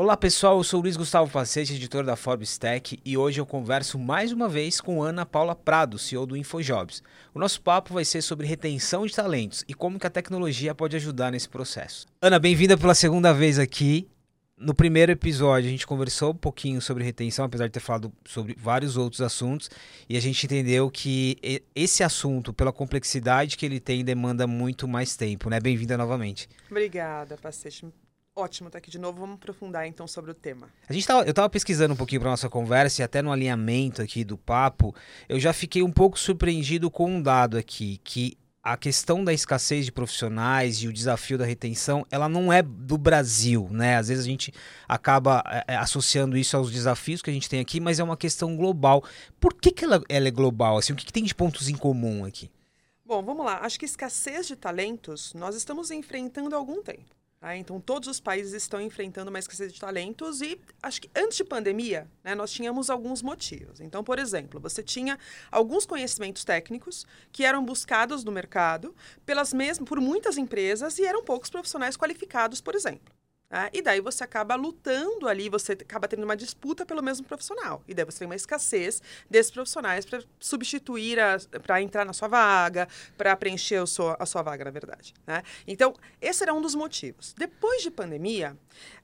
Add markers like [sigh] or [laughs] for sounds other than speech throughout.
Olá pessoal, eu sou o Luiz Gustavo Pacete, editor da Forbes Tech, e hoje eu converso mais uma vez com Ana Paula Prado, CEO do InfoJobs. O nosso papo vai ser sobre retenção de talentos e como que a tecnologia pode ajudar nesse processo. Ana, bem-vinda pela segunda vez aqui. No primeiro episódio a gente conversou um pouquinho sobre retenção, apesar de ter falado sobre vários outros assuntos, e a gente entendeu que esse assunto, pela complexidade que ele tem, demanda muito mais tempo, né? Bem-vinda novamente. Obrigada, Pacete ótimo estar aqui de novo. Vamos aprofundar então sobre o tema. A gente tava, eu estava pesquisando um pouquinho para nossa conversa e até no alinhamento aqui do papo, eu já fiquei um pouco surpreendido com um dado aqui, que a questão da escassez de profissionais e o desafio da retenção, ela não é do Brasil, né? Às vezes a gente acaba é, associando isso aos desafios que a gente tem aqui, mas é uma questão global. Por que, que ela, ela é global? Assim, o que, que tem de pontos em comum aqui? Bom, vamos lá. Acho que escassez de talentos nós estamos enfrentando há algum tempo. Ah, então, todos os países estão enfrentando uma escassez de talentos e acho que antes de pandemia, né, nós tínhamos alguns motivos. Então, por exemplo, você tinha alguns conhecimentos técnicos que eram buscados no mercado pelas mesmas, por muitas empresas e eram poucos profissionais qualificados, por exemplo. Né? E daí você acaba lutando ali, você acaba tendo uma disputa pelo mesmo profissional. E daí você tem uma escassez desses profissionais para substituir, para entrar na sua vaga, para preencher seu, a sua vaga, na verdade. Né? Então, esse era um dos motivos. Depois de pandemia,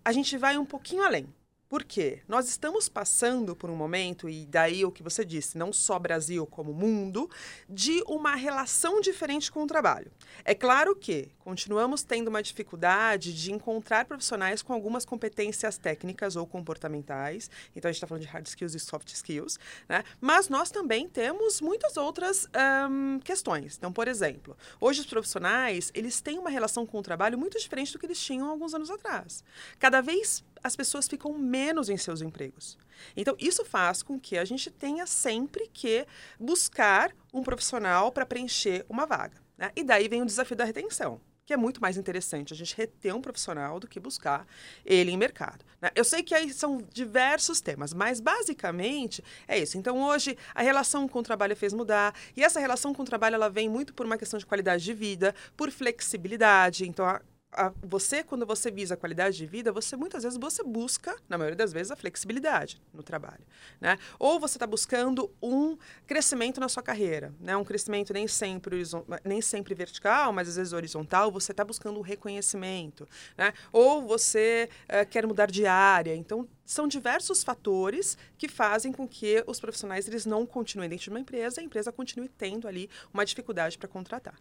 a gente vai um pouquinho além. Por quê? Nós estamos passando por um momento, e daí o que você disse, não só Brasil como mundo, de uma relação diferente com o trabalho. É claro que continuamos tendo uma dificuldade de encontrar profissionais com algumas competências técnicas ou comportamentais, então a gente está falando de hard skills e soft skills, né? mas nós também temos muitas outras um, questões. Então, por exemplo, hoje os profissionais, eles têm uma relação com o trabalho muito diferente do que eles tinham alguns anos atrás. Cada vez as pessoas ficam menos em seus empregos. Então, isso faz com que a gente tenha sempre que buscar um profissional para preencher uma vaga. Né? E daí vem o desafio da retenção que é muito mais interessante a gente reter um profissional do que buscar ele em mercado. Né? Eu sei que aí são diversos temas, mas basicamente é isso. Então hoje a relação com o trabalho fez mudar e essa relação com o trabalho ela vem muito por uma questão de qualidade de vida, por flexibilidade. Então a a, você, quando você visa a qualidade de vida, você muitas vezes você busca, na maioria das vezes, a flexibilidade no trabalho. Né? Ou você está buscando um crescimento na sua carreira, né? um crescimento nem sempre, nem sempre vertical, mas às vezes horizontal, você está buscando um reconhecimento. Né? Ou você uh, quer mudar de área. Então, são diversos fatores que fazem com que os profissionais eles não continuem dentro de uma empresa a empresa continue tendo ali uma dificuldade para contratar.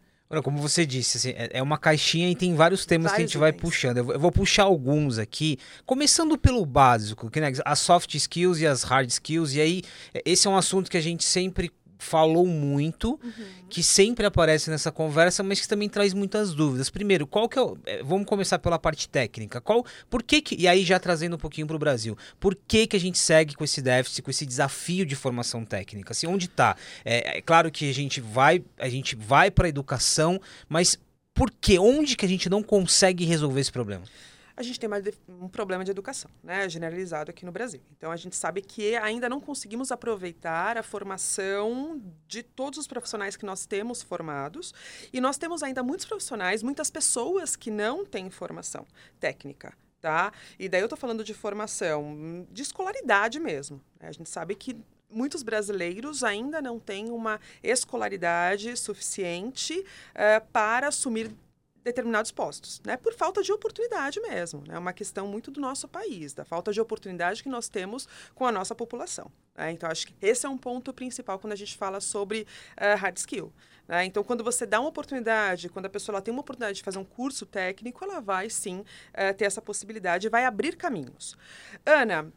Como você disse, assim, é, é uma caixinha e tem vários temas vários que a gente vai puxando. Eu vou puxar alguns aqui, começando pelo básico, que né, as soft skills e as hard skills. E aí, esse é um assunto que a gente sempre falou muito, uhum. que sempre aparece nessa conversa, mas que também traz muitas dúvidas. Primeiro, qual que é o, é, vamos começar pela parte técnica. Qual, por que, que e aí já trazendo um pouquinho para o Brasil, por que que a gente segue com esse déficit, com esse desafio de formação técnica? Assim, onde está? É, é claro que a gente vai, a gente vai para a educação, mas por que? Onde que a gente não consegue resolver esse problema? A gente tem um problema de educação, né, generalizado aqui no Brasil. Então a gente sabe que ainda não conseguimos aproveitar a formação de todos os profissionais que nós temos formados e nós temos ainda muitos profissionais, muitas pessoas que não têm formação técnica. Tá? E daí eu estou falando de formação, de escolaridade mesmo. Né? A gente sabe que muitos brasileiros ainda não têm uma escolaridade suficiente uh, para assumir determinados postos, né? Por falta de oportunidade mesmo, né? É uma questão muito do nosso país, da falta de oportunidade que nós temos com a nossa população. Né? Então, acho que esse é um ponto principal quando a gente fala sobre uh, hard skill. Né? Então, quando você dá uma oportunidade, quando a pessoa tem uma oportunidade de fazer um curso técnico, ela vai sim uh, ter essa possibilidade e vai abrir caminhos. Ana, uh,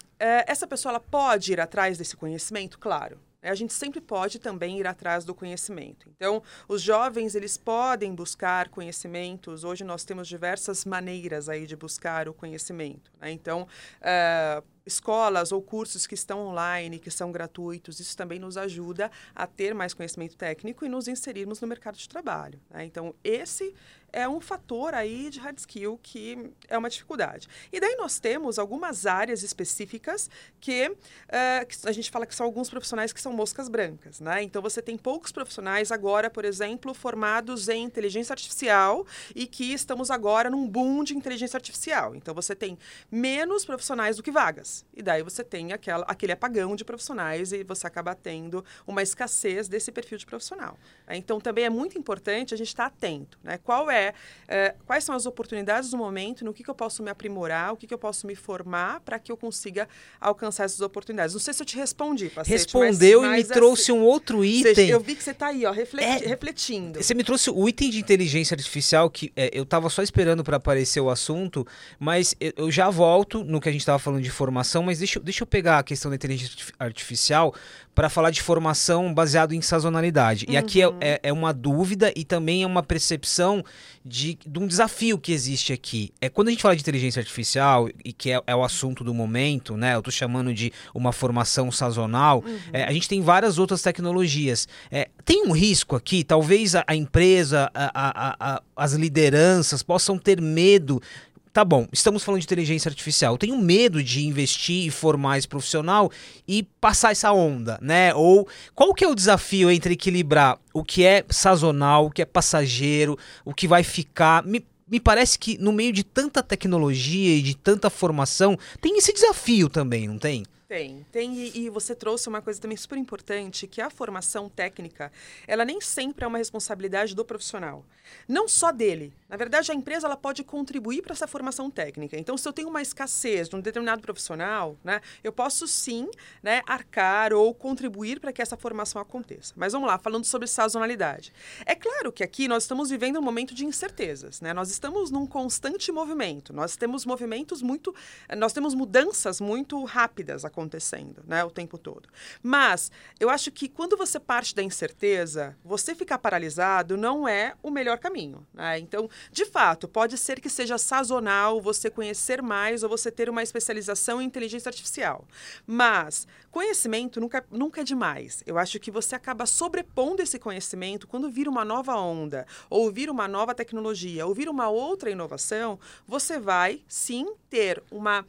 essa pessoa ela pode ir atrás desse conhecimento? Claro. A gente sempre pode também ir atrás do conhecimento. Então, os jovens eles podem buscar conhecimentos. Hoje nós temos diversas maneiras aí de buscar o conhecimento. Né? Então, uh, escolas ou cursos que estão online, que são gratuitos, isso também nos ajuda a ter mais conhecimento técnico e nos inserirmos no mercado de trabalho. Né? Então, esse é um fator aí de hard skill que é uma dificuldade. E daí nós temos algumas áreas específicas que, uh, que, a gente fala que são alguns profissionais que são moscas brancas, né? Então você tem poucos profissionais agora, por exemplo, formados em inteligência artificial e que estamos agora num boom de inteligência artificial. Então você tem menos profissionais do que vagas. E daí você tem aquela, aquele apagão de profissionais e você acaba tendo uma escassez desse perfil de profissional. Então também é muito importante a gente estar atento, né? Qual é é, quais são as oportunidades do momento, no que, que eu posso me aprimorar, o que, que eu posso me formar para que eu consiga alcançar essas oportunidades. Não sei se eu te respondi, Pacete, Respondeu mas, mas e me trouxe assim, um outro item. Seja, eu vi que você está aí, ó, refleti é, refletindo. Você me trouxe o item de inteligência artificial que é, eu estava só esperando para aparecer o assunto, mas eu, eu, já volto no que a gente estava falando de formação, mas deixa, deixa eu pegar a questão da inteligência artificial para falar de formação baseado em sazonalidade. Uhum. E aqui é, uhum. é, é, uma dúvida e também é uma percepção de, de, um desafio que existe aqui. É quando a gente fala de inteligência artificial e que é, é o assunto do momento, né? Eu estou chamando de uma formação sazonal. Uhum. É, a gente tem várias outras tecnologias. É, tem um risco aqui, talvez a, a empresa, a, a, as lideranças possam ter medo tá bom, estamos falando de inteligência artificial. Eu tenho medo de investir e formar esse profissional e passar essa onda, né? Ou qual que é o desafio entre equilibrar o que é sazonal, o que é passageiro, o que vai ficar? Me, me parece que no meio de tanta tecnologia e de tanta formação, tem esse desafio também, não tem? Tem, tem e, e, você trouxe uma coisa também super importante, que a formação técnica, ela nem sempre é uma responsabilidade do profissional. Não só dele. Na verdade, a empresa ela pode contribuir para essa formação técnica. Então, se eu tenho uma escassez de um determinado profissional, né, eu posso sim né, arcar ou contribuir para que essa formação aconteça. Mas vamos lá, falando sobre sazonalidade. É claro que aqui nós estamos vivendo um momento de incertezas. Né? Nós estamos num constante movimento. Nós temos movimentos muito. Nós temos mudanças muito rápidas acontecendo acontecendo, né, o tempo todo. Mas eu acho que quando você parte da incerteza, você ficar paralisado não é o melhor caminho. Né? Então, de fato, pode ser que seja sazonal você conhecer mais ou você ter uma especialização em inteligência artificial. Mas conhecimento nunca, nunca é demais. Eu acho que você acaba sobrepondo esse conhecimento quando vira uma nova onda, ou vir uma nova tecnologia, ou vir uma outra inovação, você vai sim ter uma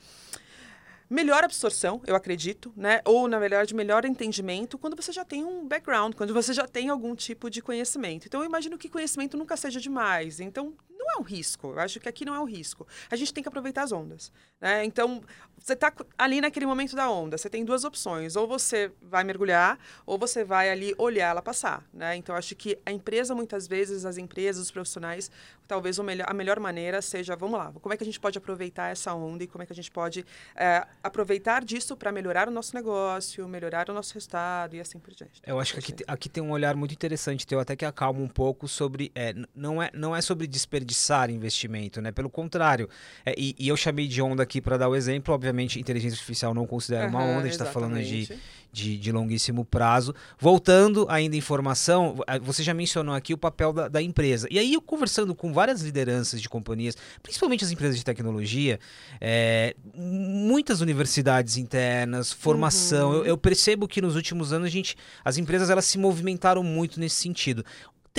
melhor absorção, eu acredito, né? Ou, na verdade, melhor entendimento quando você já tem um background, quando você já tem algum tipo de conhecimento. Então, eu imagino que conhecimento nunca seja demais. Então, não é um risco. Eu acho que aqui não é um risco. A gente tem que aproveitar as ondas. Né? Então, você está ali naquele momento da onda, você tem duas opções. Ou você vai mergulhar, ou você vai ali olhar ela passar. Né? Então, acho que a empresa, muitas vezes, as empresas, os profissionais, talvez melhor, a melhor maneira seja, vamos lá, como é que a gente pode aproveitar essa onda e como é que a gente pode é, aproveitar disso para melhorar o nosso negócio, melhorar o nosso resultado e assim por diante. Eu acho que aqui, aqui tem um olhar muito interessante, teu até que acalma um pouco sobre, é, não, é, não é sobre desperdiçar investimento, né? Pelo contrário. É, e, e, eu chamei de onda aqui para dar o exemplo. Obviamente, inteligência artificial não considera uhum, uma onda, a gente está falando de, de, de, longuíssimo prazo. Voltando ainda em formação, você já mencionou aqui o papel da, da, empresa. E aí, eu conversando com várias lideranças de companhias, principalmente as empresas de tecnologia, é, muitas universidades internas, formação. Uhum. Eu, eu percebo que nos últimos anos a gente, as empresas elas se movimentaram muito nesse sentido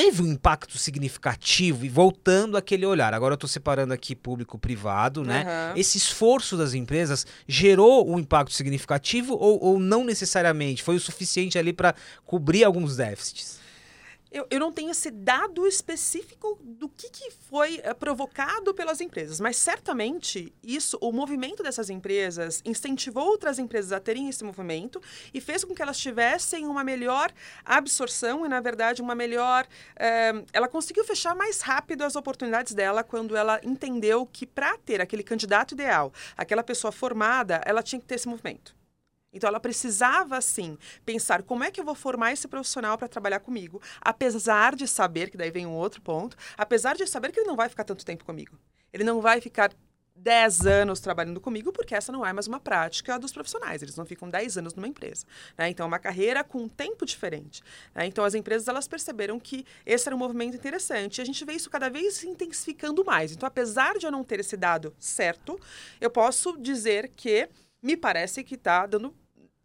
teve um impacto significativo e voltando aquele olhar. Agora eu estou separando aqui público-privado, né? Uhum. Esse esforço das empresas gerou um impacto significativo ou, ou não necessariamente? Foi o suficiente ali para cobrir alguns déficits? Eu, eu não tenho esse dado específico do que, que foi é, provocado pelas empresas, mas certamente isso, o movimento dessas empresas incentivou outras empresas a terem esse movimento e fez com que elas tivessem uma melhor absorção e, na verdade, uma melhor. É, ela conseguiu fechar mais rápido as oportunidades dela quando ela entendeu que para ter aquele candidato ideal, aquela pessoa formada, ela tinha que ter esse movimento. Então ela precisava sim pensar como é que eu vou formar esse profissional para trabalhar comigo, apesar de saber que daí vem um outro ponto, apesar de saber que ele não vai ficar tanto tempo comigo. Ele não vai ficar 10 anos trabalhando comigo, porque essa não é mais uma prática dos profissionais. Eles não ficam 10 anos numa empresa. Né? Então, é uma carreira com um tempo diferente. Né? Então, as empresas elas perceberam que esse era um movimento interessante. E a gente vê isso cada vez se intensificando mais. Então, apesar de eu não ter esse dado certo, eu posso dizer que me parece que está dando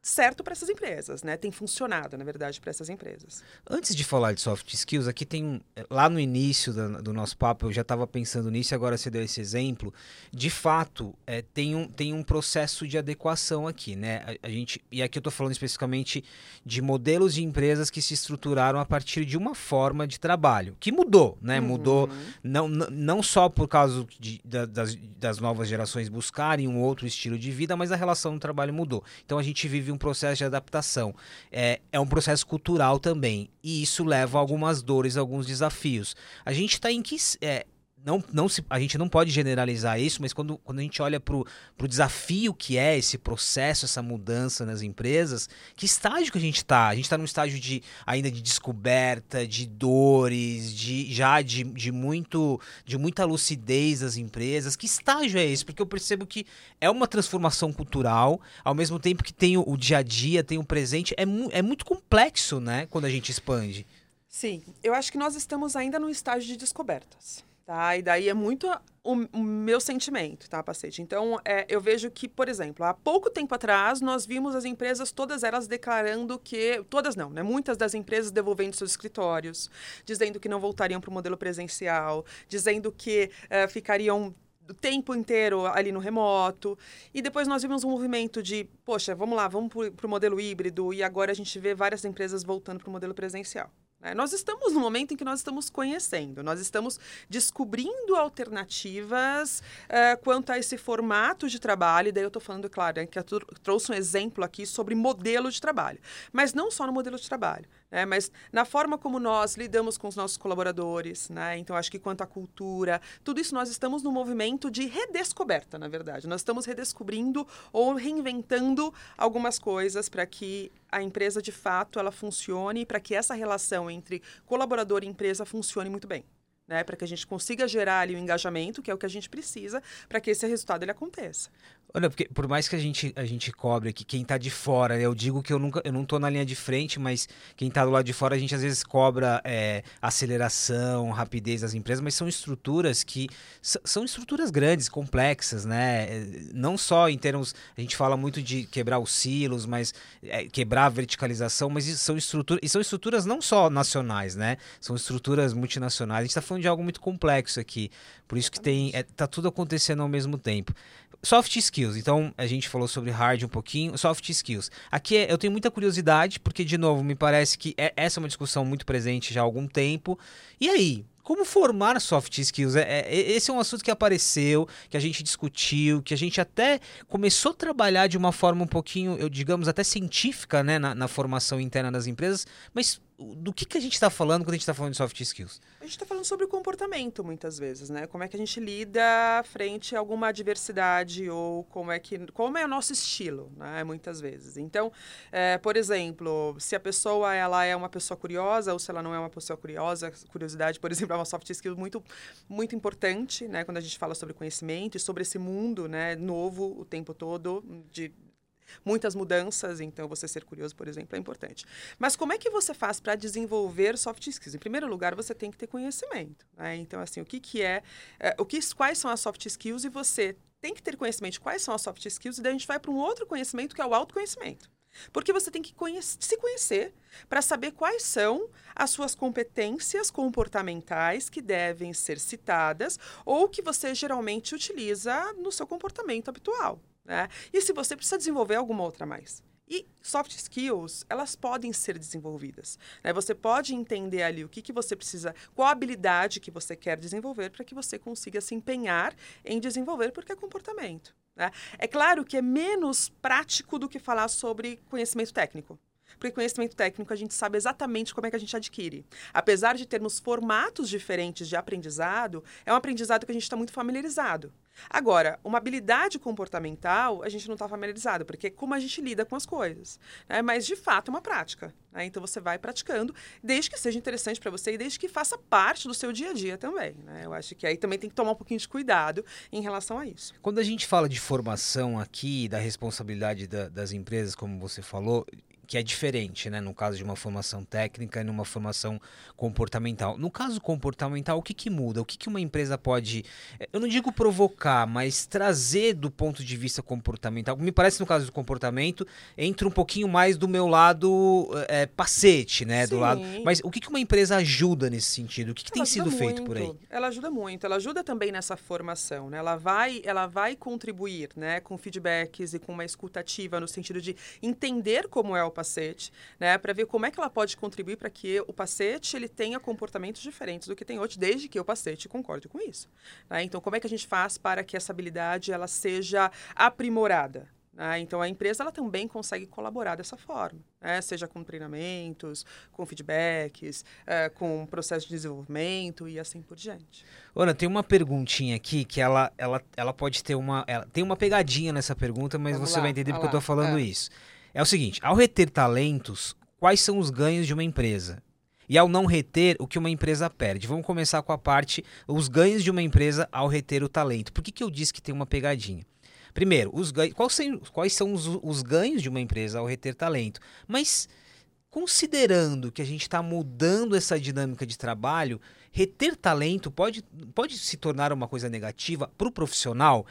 certo para essas empresas, né? Tem funcionado, na verdade, para essas empresas. Antes de falar de soft skills, aqui tem um. Lá no início do, do nosso papo, eu já estava pensando nisso e agora você deu esse exemplo. De fato, é, tem, um, tem um processo de adequação aqui, né? A, a gente, e aqui eu estou falando especificamente de modelos de empresas que se estruturaram a partir de uma forma de trabalho, que mudou, né? Uhum. Mudou não, não só por causa de, das, das novas gerações buscarem um outro estilo de vida, mas a relação do trabalho mudou. Então a gente vive um processo de adaptação. É, é um processo cultural também. E isso leva a algumas dores, alguns desafios. A gente está em que. É, não, não se, a gente não pode generalizar isso, mas quando, quando a gente olha para o desafio que é esse processo, essa mudança nas empresas, que estágio que a gente está? A gente está num estágio de ainda de descoberta, de dores, de já de, de, muito, de muita lucidez das empresas. Que estágio é esse? Porque eu percebo que é uma transformação cultural, ao mesmo tempo que tem o, o dia a dia, tem o presente. É, mu é muito complexo, né? Quando a gente expande. Sim, eu acho que nós estamos ainda no estágio de descobertas. Tá? E daí é muito o, o meu sentimento, tá, Pacete? Então, é, eu vejo que, por exemplo, há pouco tempo atrás, nós vimos as empresas, todas elas declarando que. Todas não, né? Muitas das empresas devolvendo seus escritórios, dizendo que não voltariam para o modelo presencial, dizendo que é, ficariam o tempo inteiro ali no remoto. E depois nós vimos um movimento de, poxa, vamos lá, vamos para o modelo híbrido, e agora a gente vê várias empresas voltando para o modelo presencial. Né? Nós estamos no momento em que nós estamos conhecendo, nós estamos descobrindo alternativas uh, quanto a esse formato de trabalho. E daí eu estou falando, claro, né, que eu trouxe um exemplo aqui sobre modelo de trabalho. Mas não só no modelo de trabalho né? mas na forma como nós lidamos com os nossos colaboradores, né? Então, acho que quanto à cultura, tudo isso nós estamos no movimento de redescoberta, na verdade. Nós estamos redescobrindo ou reinventando algumas coisas para que a empresa, de fato, ela funcione e para que essa relação entre colaborador e empresa funcione muito bem né, para que a gente consiga gerar ali o engajamento, que é o que a gente precisa para que esse resultado ele aconteça. Olha, porque por mais que a gente, a gente cobre aqui, quem está de fora, eu digo que eu nunca eu não estou na linha de frente, mas quem está do lado de fora, a gente às vezes cobra é, aceleração, rapidez das empresas, mas são estruturas que são estruturas grandes, complexas, né? É, não só em termos, a gente fala muito de quebrar os silos, mas é, quebrar a verticalização, mas são estruturas, e são estruturas não só nacionais, né? São estruturas multinacionais. A gente está falando de algo muito complexo aqui, por isso que tem, é, tá tudo acontecendo ao mesmo tempo. Soft skills. Então, a gente falou sobre hard um pouquinho. Soft skills. Aqui é, eu tenho muita curiosidade, porque, de novo, me parece que é, essa é uma discussão muito presente já há algum tempo. E aí? Como formar soft skills? É, é, esse é um assunto que apareceu, que a gente discutiu, que a gente até começou a trabalhar de uma forma um pouquinho, eu digamos, até científica né, na, na formação interna das empresas, mas do que, que a gente está falando quando a gente está falando de soft skills? A gente está falando sobre comportamento, muitas vezes, né? Como é que a gente lida frente a alguma adversidade ou como é que como é o nosso estilo, né? Muitas vezes. Então, é, por exemplo, se a pessoa ela é uma pessoa curiosa ou se ela não é uma pessoa curiosa, curiosidade, por [laughs] exemplo, é uma soft skill muito muito importante, né? Quando a gente fala sobre conhecimento e sobre esse mundo, né? Novo o tempo todo de muitas mudanças, então você ser curioso, por exemplo, é importante. Mas como é que você faz para desenvolver soft skills? Em primeiro lugar, você tem que ter conhecimento. Né? Então, assim, o que, que é, é, o que, quais são as soft skills e você tem que ter conhecimento de quais são as soft skills e daí a gente vai para um outro conhecimento que é o autoconhecimento. Porque você tem que conhece, se conhecer para saber quais são as suas competências comportamentais que devem ser citadas ou que você geralmente utiliza no seu comportamento habitual. Né? E se você precisa desenvolver alguma outra mais. E soft skills, elas podem ser desenvolvidas. Né? Você pode entender ali o que, que você precisa, qual habilidade que você quer desenvolver para que você consiga se empenhar em desenvolver, porque é comportamento. Né? É claro que é menos prático do que falar sobre conhecimento técnico. Porque conhecimento técnico a gente sabe exatamente como é que a gente adquire. Apesar de termos formatos diferentes de aprendizado, é um aprendizado que a gente está muito familiarizado. Agora, uma habilidade comportamental, a gente não está familiarizado, porque é como a gente lida com as coisas. Né? Mas, de fato, é uma prática. Né? Então, você vai praticando, desde que seja interessante para você e desde que faça parte do seu dia a dia também. Né? Eu acho que aí também tem que tomar um pouquinho de cuidado em relação a isso. Quando a gente fala de formação aqui, da responsabilidade da, das empresas, como você falou, que é diferente, né? No caso de uma formação técnica e numa formação comportamental. No caso comportamental, o que, que muda? O que, que uma empresa pode, eh, eu não digo provocar, mas trazer do ponto de vista comportamental? Me parece no caso do comportamento, entra um pouquinho mais do meu lado é, pacete, né? Sim. Do lado. Mas o que, que uma empresa ajuda nesse sentido? O que, que tem sido muito. feito por aí? Ela ajuda muito. Ela ajuda também nessa formação, né? Ela vai, ela vai contribuir, né? Com feedbacks e com uma escutativa no sentido de entender como é o né, para ver como é que ela pode contribuir para que o pacete ele tenha comportamentos diferentes do que tem hoje, desde que o pacete concorde com isso. Né? Então, como é que a gente faz para que essa habilidade ela seja aprimorada? Né? Então, a empresa ela também consegue colaborar dessa forma, né? seja com treinamentos, com feedbacks, é, com processo de desenvolvimento e assim por diante. Ana, tem uma perguntinha aqui que ela, ela, ela pode ter uma. Ela, tem uma pegadinha nessa pergunta, mas Vamos você lá, vai entender porque eu estou falando é. isso. É o seguinte: ao reter talentos, quais são os ganhos de uma empresa? E ao não reter, o que uma empresa perde? Vamos começar com a parte, os ganhos de uma empresa ao reter o talento. Por que, que eu disse que tem uma pegadinha? Primeiro, os ganhos, quais, são, os, os ganhos de uma empresa ao reter talento? Mas, considerando que a gente está mudando essa dinâmica de trabalho, reter talento pode, pode se tornar uma coisa negativa para o profissional?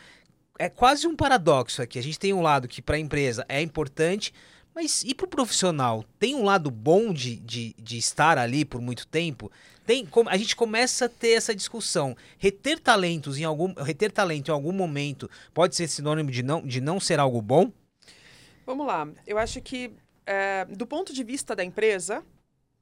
É quase um paradoxo aqui. A gente tem um lado que para a empresa é importante, mas e para o profissional? Tem um lado bom de, de, de estar ali por muito tempo? Tem, a gente começa a ter essa discussão. Reter talentos em algum, reter talento em algum momento pode ser sinônimo de não, de não ser algo bom? Vamos lá. Eu acho que é, do ponto de vista da empresa,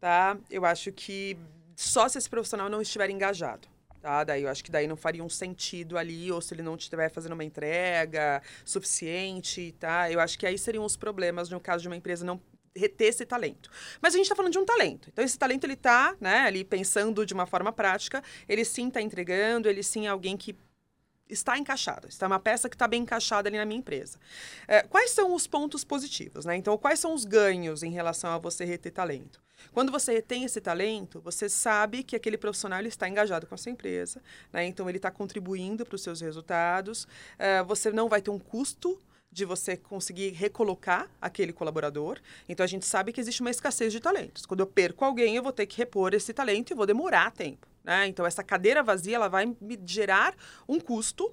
tá? Eu acho que só se esse profissional não estiver engajado. Tá? Daí eu acho que daí não faria um sentido ali, ou se ele não estiver fazendo uma entrega suficiente, tá? Eu acho que aí seriam os problemas no caso de uma empresa não reter esse talento. Mas a gente está falando de um talento. Então, esse talento, ele está né, ali pensando de uma forma prática, ele sim está entregando, ele sim é alguém que está encaixado, está uma peça que está bem encaixada ali na minha empresa. É, quais são os pontos positivos, né? Então, quais são os ganhos em relação a você reter talento? Quando você retém esse talento, você sabe que aquele profissional está engajado com a sua empresa, né? Então ele está contribuindo para os seus resultados. É, você não vai ter um custo de você conseguir recolocar aquele colaborador. Então a gente sabe que existe uma escassez de talentos. Quando eu perco alguém, eu vou ter que repor esse talento e vou demorar tempo. Né? Então, essa cadeira vazia ela vai me gerar um custo.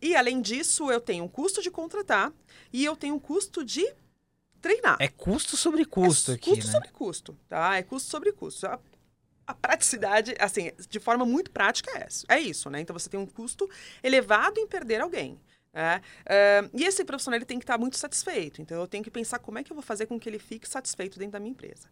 E, além disso, eu tenho um custo de contratar e eu tenho um custo de treinar. É custo sobre custo é aqui, custo né? sobre custo, tá? É custo sobre custo. A, a, praticidade, assim, de forma muito prática é isso, é isso, né? Então, você tem um custo elevado em perder alguém. É, uh, e esse profissional ele tem que estar muito satisfeito. Então, eu tenho que pensar como é que eu vou fazer com que ele fique satisfeito dentro da minha empresa.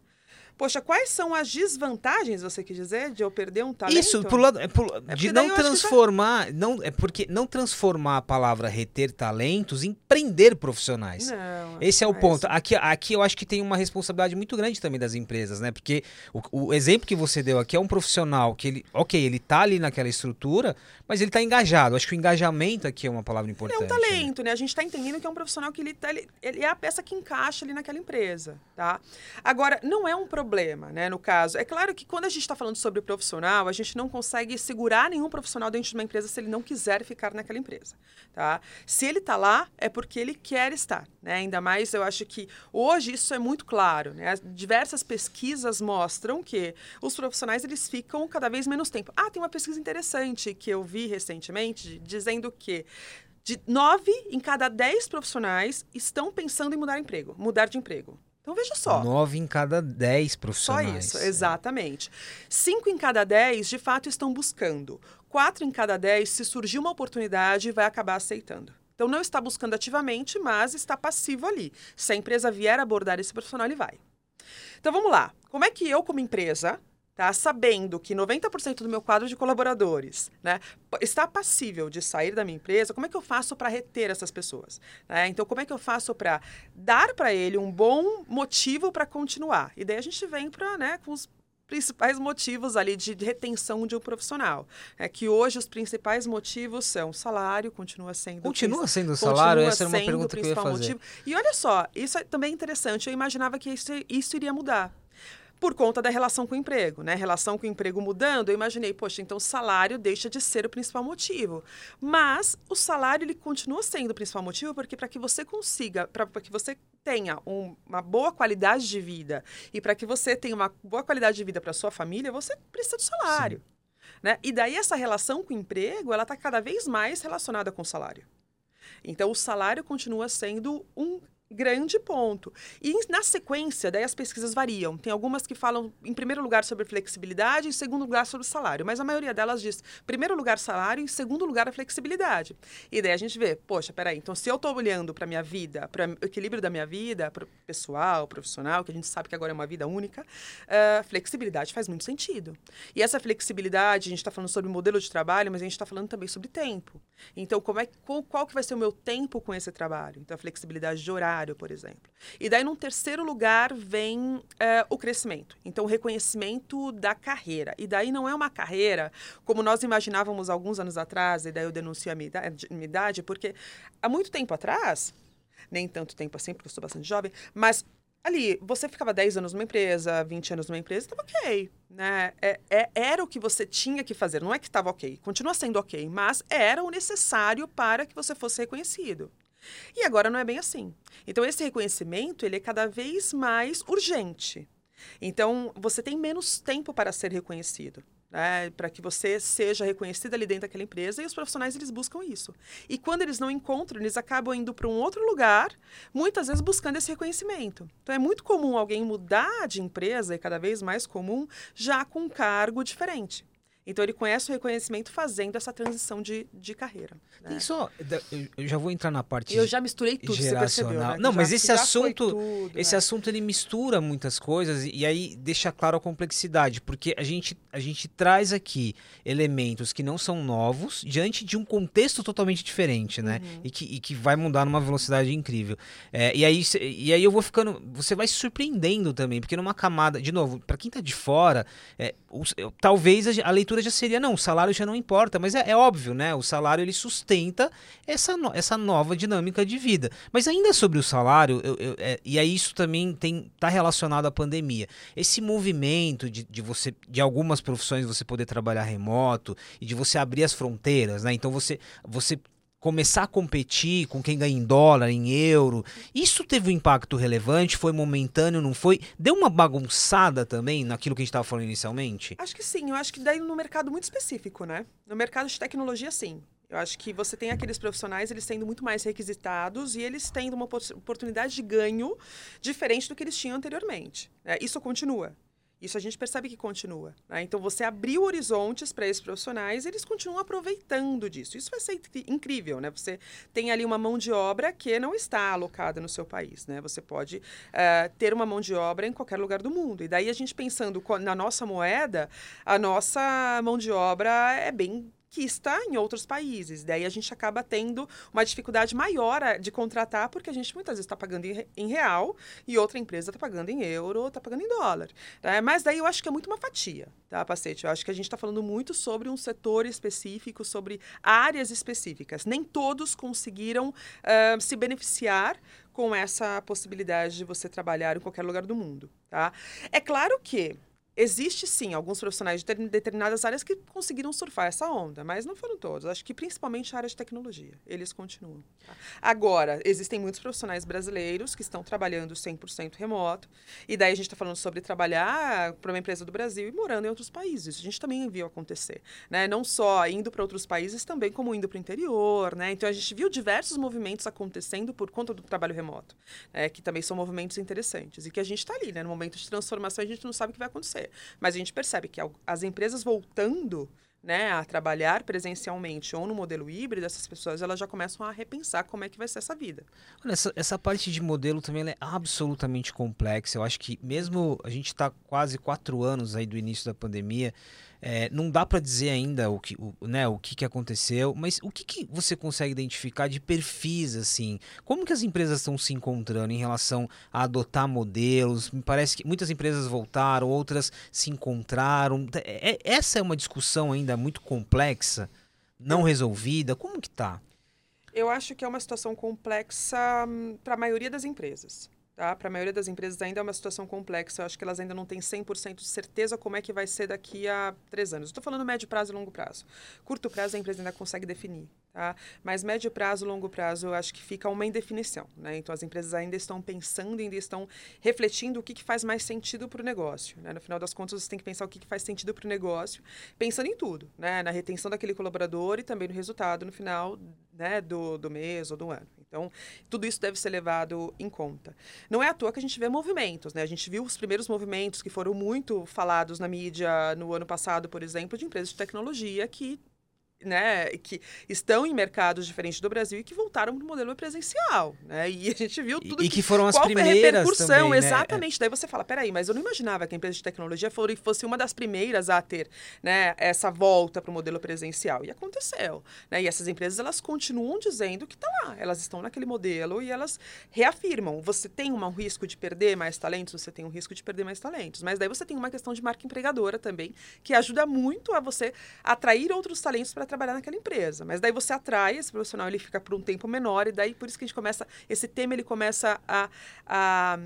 Poxa, quais são as desvantagens, você quer dizer, de eu perder um talento? Isso, por lado, é por, é de não transformar, não é porque não transformar a palavra reter talentos em prender profissionais. Não, Esse é o ponto. Aqui, aqui eu acho que tem uma responsabilidade muito grande também das empresas, né? Porque o, o exemplo que você deu aqui é um profissional que ele, ok, ele tá ali naquela estrutura, mas ele tá engajado. Acho que o engajamento aqui é uma palavra importante. Ele é um talento, né? né? A gente está entendendo que é um profissional que ele, tá, ele, ele é a peça que encaixa ali naquela empresa, tá? Agora, não é um problema problema, né? No caso, é claro que quando a gente está falando sobre profissional, a gente não consegue segurar nenhum profissional dentro de uma empresa se ele não quiser ficar naquela empresa, tá? Se ele está lá, é porque ele quer estar, né? Ainda mais, eu acho que hoje isso é muito claro, né? Diversas pesquisas mostram que os profissionais eles ficam cada vez menos tempo. Ah, tem uma pesquisa interessante que eu vi recentemente dizendo que de nove em cada dez profissionais estão pensando em mudar emprego, mudar de emprego. Então veja só. Nove em cada dez profissionais. Só isso, exatamente. Cinco em cada dez, de fato, estão buscando. Quatro em cada dez, se surgir uma oportunidade, vai acabar aceitando. Então não está buscando ativamente, mas está passivo ali. Se a empresa vier abordar esse profissional, ele vai. Então vamos lá. Como é que eu, como empresa, tá? Sabendo que 90% do meu quadro de colaboradores, né, está passível de sair da minha empresa, como é que eu faço para reter essas pessoas? Né? Então, como é que eu faço para dar para ele um bom motivo para continuar? E daí a gente vem para, né, com os principais motivos ali de retenção de um profissional. É que hoje os principais motivos são salário, continua sendo. Continua sendo o salário? Essa era uma pergunta que eu ia fazer. Motivo. E olha só, isso é também interessante. Eu imaginava que isso, isso iria mudar. Por conta da relação com o emprego, né? Relação com o emprego mudando, eu imaginei, poxa, então o salário deixa de ser o principal motivo. Mas o salário ele continua sendo o principal motivo porque para que você consiga, para que você tenha um, uma boa qualidade de vida e para que você tenha uma boa qualidade de vida para sua família, você precisa do salário. Né? E daí essa relação com o emprego, ela está cada vez mais relacionada com o salário. Então, o salário continua sendo um grande ponto. E na sequência, daí as pesquisas variam. Tem algumas que falam, em primeiro lugar, sobre flexibilidade, em segundo lugar, sobre salário. Mas a maioria delas diz, primeiro lugar, salário, em segundo lugar, a flexibilidade. E daí a gente vê, poxa, peraí, então se eu estou olhando para minha vida, para o equilíbrio da minha vida, pessoal, profissional, que a gente sabe que agora é uma vida única, uh, flexibilidade faz muito sentido. E essa flexibilidade, a gente está falando sobre modelo de trabalho, mas a gente está falando também sobre tempo. Então, como é, qual, qual que vai ser o meu tempo com esse trabalho? Então, a flexibilidade de horário, por exemplo. E daí, num terceiro lugar, vem uh, o crescimento. Então, o reconhecimento da carreira. E daí não é uma carreira como nós imaginávamos alguns anos atrás, e daí eu denuncio a minha idade, minha idade porque há muito tempo atrás, nem tanto tempo assim, porque eu sou bastante jovem, mas ali, você ficava 10 anos numa empresa, 20 anos numa empresa, estava ok. Né? É, é, era o que você tinha que fazer, não é que estava ok, continua sendo ok, mas era o necessário para que você fosse reconhecido. E agora não é bem assim. Então esse reconhecimento ele é cada vez mais urgente. Então você tem menos tempo para ser reconhecido. Né, para que você seja reconhecido ali dentro daquela empresa e os profissionais eles buscam isso. E quando eles não encontram, eles acabam indo para um outro lugar, muitas vezes buscando esse reconhecimento. Então é muito comum alguém mudar de empresa, e cada vez mais comum, já com um cargo diferente. Então ele conhece o reconhecimento fazendo essa transição de, de carreira. Né? Tem só, eu já vou entrar na parte Eu já misturei tudo, geracional. você percebeu, né? Não, mas esse assunto, tudo, esse né? assunto ele mistura muitas coisas e, e, aí deixa claro a complexidade, porque a gente a gente traz aqui elementos que não são novos diante de um contexto totalmente diferente, né? Uhum. E, que, e que vai mudar numa velocidade incrível. É, e aí e aí eu vou ficando, você vai se surpreendendo também, porque numa camada, de novo, para quem tá de fora, é, talvez a, a leitura já seria, não, o salário já não importa, mas é, é óbvio, né? O salário ele sustenta essa, no, essa nova dinâmica de vida. Mas ainda sobre o salário, eu, eu, é, e aí isso também tem tá relacionado à pandemia. Esse movimento de, de você, de algumas profissões você poder trabalhar remoto e de você abrir as fronteiras, né? Então você, você começar a competir com quem ganha em dólar, em euro. Isso teve um impacto relevante? Foi momentâneo, não foi? Deu uma bagunçada também naquilo que a gente estava falando inicialmente? Acho que sim. Eu acho que daí no mercado muito específico, né? No mercado de tecnologia, sim. Eu acho que você tem aqueles profissionais, eles sendo muito mais requisitados e eles tendo uma oportunidade de ganho diferente do que eles tinham anteriormente. É, isso continua. Isso a gente percebe que continua. Né? Então, você abriu horizontes para esses profissionais eles continuam aproveitando disso. Isso vai ser incrível, né? Você tem ali uma mão de obra que não está alocada no seu país, né? Você pode uh, ter uma mão de obra em qualquer lugar do mundo. E daí a gente pensando na nossa moeda, a nossa mão de obra é bem que está em outros países. Daí a gente acaba tendo uma dificuldade maior de contratar, porque a gente muitas vezes está pagando em real e outra empresa está pagando em euro está pagando em dólar. Tá? Mas daí eu acho que é muito uma fatia, tá, Pacete? Eu acho que a gente está falando muito sobre um setor específico, sobre áreas específicas. Nem todos conseguiram uh, se beneficiar com essa possibilidade de você trabalhar em qualquer lugar do mundo. Tá? É claro que Existe sim alguns profissionais de determinadas áreas que conseguiram surfar essa onda, mas não foram todos. Acho que principalmente a área de tecnologia. Eles continuam. Tá? Agora, existem muitos profissionais brasileiros que estão trabalhando 100% remoto. E daí a gente está falando sobre trabalhar para uma empresa do Brasil e morando em outros países. A gente também viu acontecer. Né? Não só indo para outros países, também como indo para o interior. Né? Então a gente viu diversos movimentos acontecendo por conta do trabalho remoto, né? que também são movimentos interessantes. E que a gente está ali, né? no momento de transformação, a gente não sabe o que vai acontecer. Mas a gente percebe que as empresas voltando né, a trabalhar presencialmente ou no modelo híbrido, essas pessoas elas já começam a repensar como é que vai ser essa vida. Essa, essa parte de modelo também é absolutamente complexa. Eu acho que mesmo a gente está quase quatro anos aí do início da pandemia, é, não dá para dizer ainda o que, o, né, o que, que aconteceu, mas o que, que você consegue identificar de perfis assim? Como que as empresas estão se encontrando em relação a adotar modelos? Me parece que muitas empresas voltaram, outras se encontraram. É, é essa é uma discussão ainda muito complexa, não resolvida. Como que tá? Eu acho que é uma situação complexa hum, para a maioria das empresas. Tá? Para a maioria das empresas ainda é uma situação complexa. Eu acho que elas ainda não têm 100% de certeza como é que vai ser daqui a três anos. Estou falando médio prazo e longo prazo. Curto prazo a empresa ainda consegue definir. Tá? Mas médio prazo, longo prazo, eu acho que fica uma indefinição. Né? Então, as empresas ainda estão pensando, ainda estão refletindo o que, que faz mais sentido para o negócio. Né? No final das contas, você tem que pensar o que, que faz sentido para o negócio, pensando em tudo. Né? Na retenção daquele colaborador e também no resultado no final né, do, do mês ou do ano. Então, tudo isso deve ser levado em conta. Não é à toa que a gente vê movimentos, né? A gente viu os primeiros movimentos que foram muito falados na mídia no ano passado, por exemplo, de empresas de tecnologia que né, que estão em mercados diferentes do Brasil e que voltaram para o modelo presencial, né? E a gente viu tudo e que, que foram as primeiras também, né? exatamente. Daí você fala, peraí, mas eu não imaginava que a empresa de tecnologia fosse uma das primeiras a ter, né, essa volta para o modelo presencial. E aconteceu, né? E essas empresas elas continuam dizendo que está lá, elas estão naquele modelo e elas reafirmam. Você tem um risco de perder mais talentos, você tem um risco de perder mais talentos, mas daí você tem uma questão de marca empregadora também que ajuda muito a você atrair outros talentos para trabalhar naquela empresa. Mas daí você atrai esse profissional, ele fica por um tempo menor, e daí por isso que a gente começa, esse tema ele começa a, a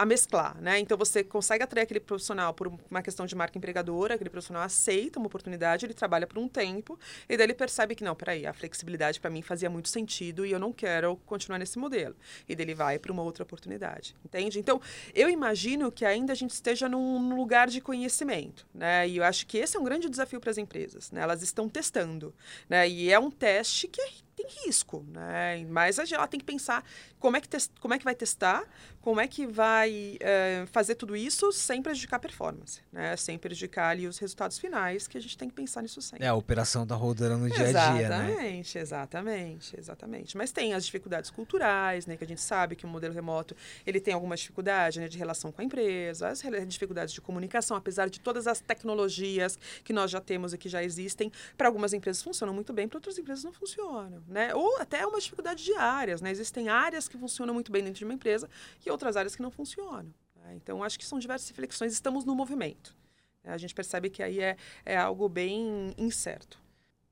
a mesclar, né? Então você consegue atrair aquele profissional por uma questão de marca empregadora, aquele profissional aceita uma oportunidade, ele trabalha por um tempo e daí ele percebe que não, peraí, a flexibilidade para mim fazia muito sentido e eu não quero continuar nesse modelo. E daí ele vai para uma outra oportunidade, entende? Então eu imagino que ainda a gente esteja num, lugar de conhecimento, né? E eu acho que esse é um grande desafio para as empresas, né? Elas estão testando, né? E é um teste que é tem risco, né? Mas ela tem que pensar como é que, como é que vai testar, como é que vai é, fazer tudo isso sem prejudicar a performance, né? Sem prejudicar ali os resultados finais, que a gente tem que pensar nisso sempre. É, a operação tá rodando no dia a dia, né? Exatamente, exatamente, exatamente. Mas tem as dificuldades culturais, né? Que a gente sabe que o modelo remoto, ele tem algumas dificuldades, né? De relação com a empresa, as dificuldades de comunicação, apesar de todas as tecnologias que nós já temos e que já existem, para algumas empresas funcionam muito bem, para outras empresas não funcionam né? Ou até uma dificuldade de áreas, né? Existem áreas que funcionam muito bem dentro de uma empresa e outras áreas que não funcionam. Né? Então, acho que são diversas reflexões. Estamos no movimento. Né? A gente percebe que aí é, é algo bem incerto.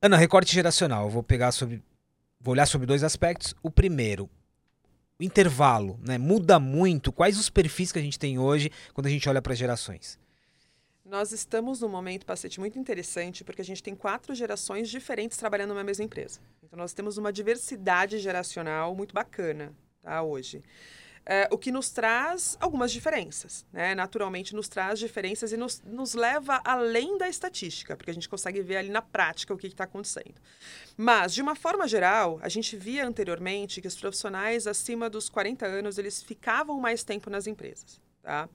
Ana, recorte geracional. Eu vou pegar sobre, vou olhar sobre dois aspectos. O primeiro, o intervalo, né? Muda muito. Quais os perfis que a gente tem hoje quando a gente olha para gerações? Nós estamos num momento, Pacete, muito interessante, porque a gente tem quatro gerações diferentes trabalhando na mesma empresa. Então, nós temos uma diversidade geracional muito bacana tá, hoje. É, o que nos traz algumas diferenças, né? Naturalmente nos traz diferenças e nos, nos leva além da estatística, porque a gente consegue ver ali na prática o que está acontecendo. Mas, de uma forma geral, a gente via anteriormente que os profissionais acima dos 40 anos, eles ficavam mais tempo nas empresas, tá?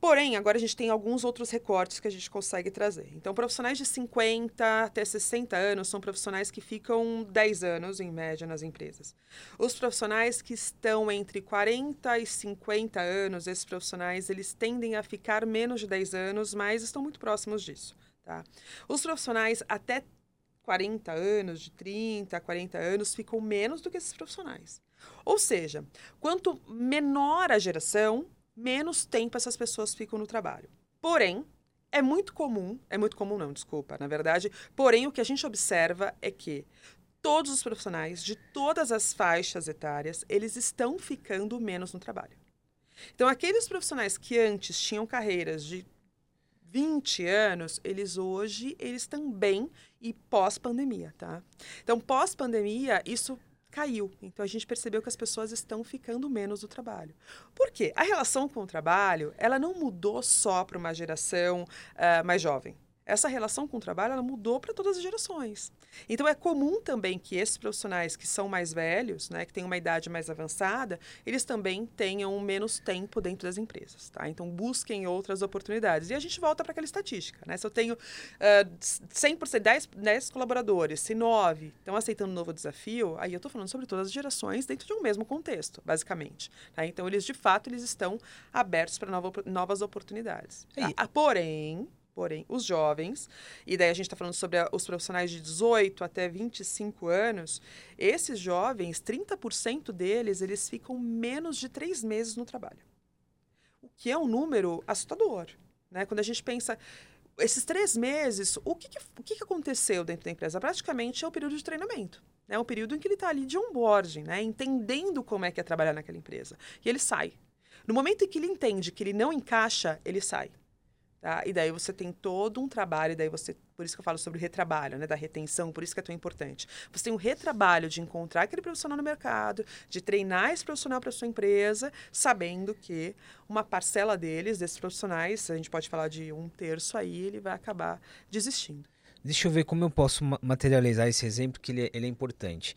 Porém, agora a gente tem alguns outros recortes que a gente consegue trazer. Então, profissionais de 50 até 60 anos são profissionais que ficam 10 anos, em média, nas empresas. Os profissionais que estão entre 40 e 50 anos, esses profissionais, eles tendem a ficar menos de 10 anos, mas estão muito próximos disso. Tá? Os profissionais até 40 anos, de 30 a 40 anos, ficam menos do que esses profissionais. Ou seja, quanto menor a geração, menos tempo essas pessoas ficam no trabalho. Porém, é muito comum, é muito comum não, desculpa, na verdade, porém o que a gente observa é que todos os profissionais de todas as faixas etárias, eles estão ficando menos no trabalho. Então, aqueles profissionais que antes tinham carreiras de 20 anos, eles hoje, eles também, e pós-pandemia, tá? Então, pós-pandemia, isso caiu. Então a gente percebeu que as pessoas estão ficando menos do trabalho. Por quê? A relação com o trabalho, ela não mudou só para uma geração uh, mais jovem essa relação com o trabalho ela mudou para todas as gerações. Então é comum também que esses profissionais que são mais velhos, né, que têm uma idade mais avançada, eles também tenham menos tempo dentro das empresas, tá? Então busquem outras oportunidades. E a gente volta para aquela estatística, né? Se eu tenho uh, 100%, 10, 10 colaboradores, se 9 estão aceitando um novo desafio, aí eu estou falando sobre todas as gerações dentro de um mesmo contexto, basicamente. Tá? Então eles de fato eles estão abertos para novas oportunidades. Tá? Porém, Porém, os jovens, e daí a gente está falando sobre a, os profissionais de 18 até 25 anos, esses jovens, 30% deles, eles ficam menos de três meses no trabalho. O que é um número assustador. Né? Quando a gente pensa, esses três meses, o que, que o que, que, aconteceu dentro da empresa? Praticamente é o período de treinamento. É um período em que ele está ali de onboarding, né? entendendo como é que é trabalhar naquela empresa. E ele sai. No momento em que ele entende que ele não encaixa, ele sai. Tá? E daí você tem todo um trabalho, daí você, por isso que eu falo sobre o retrabalho, né, da retenção, por isso que é tão importante. Você tem um retrabalho de encontrar aquele profissional no mercado, de treinar esse profissional para sua empresa, sabendo que uma parcela deles, desses profissionais, a gente pode falar de um terço aí, ele vai acabar desistindo. Deixa eu ver como eu posso materializar esse exemplo, que ele é, ele é importante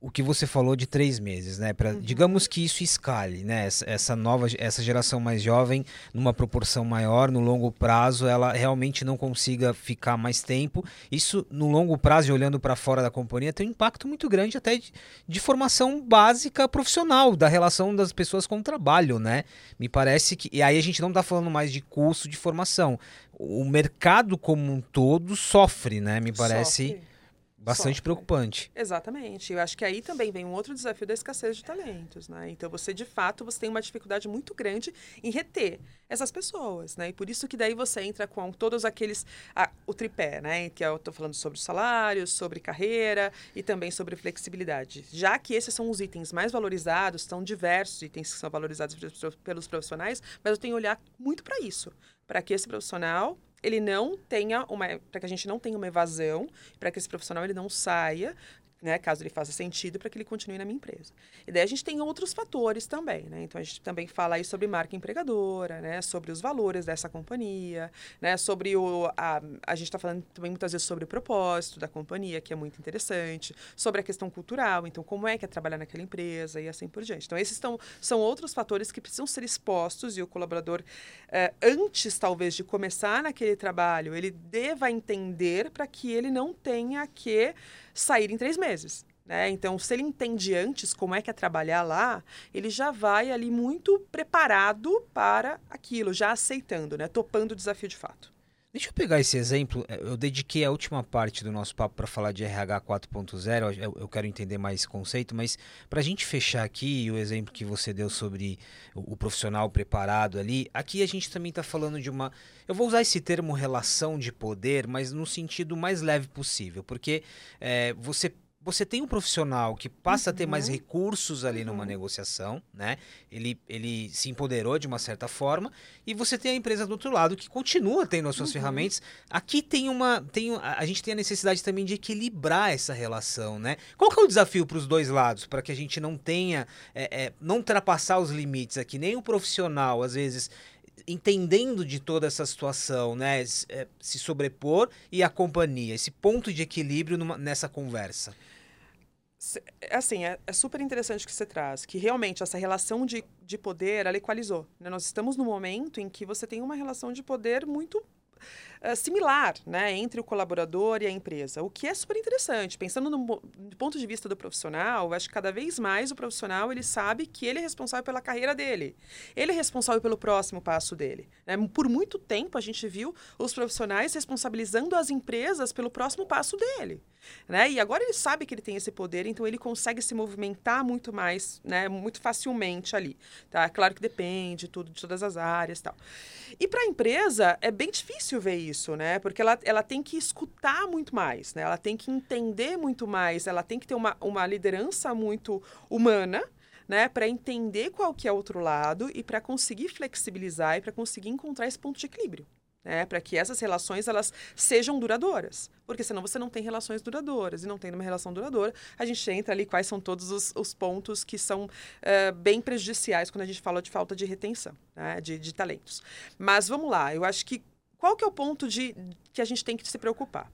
o que você falou de três meses, né? Pra, uhum. Digamos que isso escale, né? Essa, essa, nova, essa geração mais jovem, numa proporção maior, no longo prazo, ela realmente não consiga ficar mais tempo. Isso, no longo prazo, e olhando para fora da companhia, tem um impacto muito grande até de, de, formação básica profissional, da relação das pessoas com o trabalho, né? Me parece que. E aí a gente não está falando mais de custo de formação. O mercado como um todo sofre, né? Me parece. Sofre Bastante sofre. preocupante. Exatamente. Eu acho que aí também vem um outro desafio da escassez de talentos, né? Então você de fato você tem uma dificuldade muito grande em reter essas pessoas, né? E por isso que daí você entra com todos aqueles a, o tripé, né? Que eu estou falando sobre salários, sobre carreira e também sobre flexibilidade. Já que esses são os itens mais valorizados, são diversos itens que são valorizados pelos profissionais, mas eu tenho que olhar muito para isso, para que esse profissional ele não tenha uma para que a gente não tenha uma evasão, para que esse profissional ele não saia né, caso ele faça sentido, para que ele continue na minha empresa. E daí a gente tem outros fatores também, né? Então a gente também fala aí sobre marca empregadora, né, sobre os valores dessa companhia, né, sobre o a, a gente está falando também muitas vezes sobre o propósito da companhia, que é muito interessante, sobre a questão cultural, então como é que é trabalhar naquela empresa e assim por diante. Então esses estão, são outros fatores que precisam ser expostos e o colaborador eh, antes talvez de começar naquele trabalho, ele deva entender para que ele não tenha que sair em três meses. Né? Então, se ele entende antes como é que é trabalhar lá, ele já vai ali muito preparado para aquilo, já aceitando, né? topando o desafio de fato. Deixa eu pegar esse exemplo. É, eu dediquei a última parte do nosso papo para falar de RH 4.0. Eu, eu, quero entender mais esse conceito, mas para a gente fechar aqui o exemplo que você deu sobre o, o profissional preparado ali, aqui a gente também está falando de uma. Eu vou usar esse termo relação de poder, mas no sentido mais leve possível, porque é, você você tem um profissional que passa uhum. a ter mais uhum. recursos ali uhum. numa negociação, né? Ele, ele se empoderou de uma certa forma, e você tem a empresa do outro lado que continua tendo as suas uhum. ferramentas. Aqui tem uma. Tem, a, gente tem a necessidade também de equilibrar essa relação, né? Qual que é o desafio para os dois lados, para que a gente não tenha. É, é, não ultrapassar os limites aqui, nem o profissional, às vezes entendendo de toda essa situação, né, é, se sobrepor e a companhia, esse ponto de equilíbrio numa, nessa conversa. Assim, é, é, super interessante o que você traz, que realmente essa relação de, de poder, ela equalizou. Né? Nós estamos no momento em que você tem uma relação de poder muito uh, similar né, entre o colaborador e a empresa, o que é super interessante. Pensando no, do ponto de vista do profissional, acho que cada vez mais o profissional ele sabe que ele é responsável pela carreira dele, ele é responsável pelo próximo passo dele. Né? Por muito tempo a gente viu os profissionais responsabilizando as empresas pelo próximo passo dele. Né? E agora ele sabe que ele tem esse poder, então ele consegue se movimentar muito mais, né? muito facilmente ali. Tá? Claro que depende tudo de todas as áreas tal. E para a empresa é bem difícil ver isso, né? Porque ela, ela tem que escutar muito mais, né? Ela tem que entender muito mais, ela tem que ter uma, uma liderança muito humana, né, para entender qual que é o outro lado e para conseguir flexibilizar e para conseguir encontrar esse ponto de equilíbrio né, para que essas relações elas sejam duradouras, porque senão você não tem relações duradouras e não tem uma relação duradoura, a gente entra ali quais são todos os, os pontos que são uh, bem prejudiciais quando a gente fala de falta de retenção, né, de, de talentos. Mas vamos lá, eu acho que qual que é o ponto de que a gente tem que se preocupar?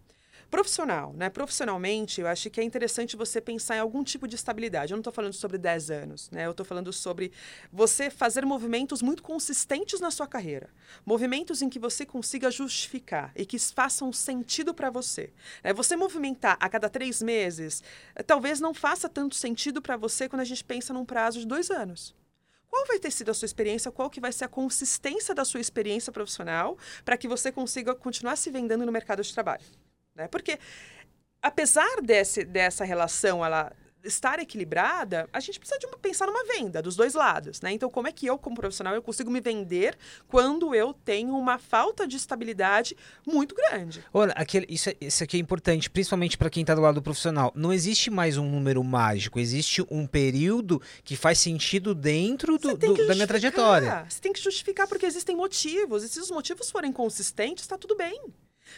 Profissional, né? Profissionalmente, eu acho que é interessante você pensar em algum tipo de estabilidade. Eu não estou falando sobre 10 anos, né? Eu estou falando sobre você fazer movimentos muito consistentes na sua carreira. Movimentos em que você consiga justificar e que façam sentido para você. É, você movimentar a cada três meses, eh, talvez não faça tanto sentido para você quando a gente pensa num prazo de dois anos qual vai ter sido a sua experiência, qual que vai ser a consistência da sua experiência profissional para que você consiga continuar se vendendo no mercado de trabalho. Né? Porque, apesar desse, dessa relação ela estar equilibrada, a gente precisa de uma, pensar numa venda dos dois lados, né? Então, como é que eu, como profissional, eu consigo me vender quando eu tenho uma falta de estabilidade muito grande? Olha, aquele, isso, é, isso aqui é importante, principalmente para quem está do lado do profissional. Não existe mais um número mágico, existe um período que faz sentido dentro do, do da minha trajetória. Você tem que justificar porque existem motivos, e se os motivos forem consistentes, está tudo bem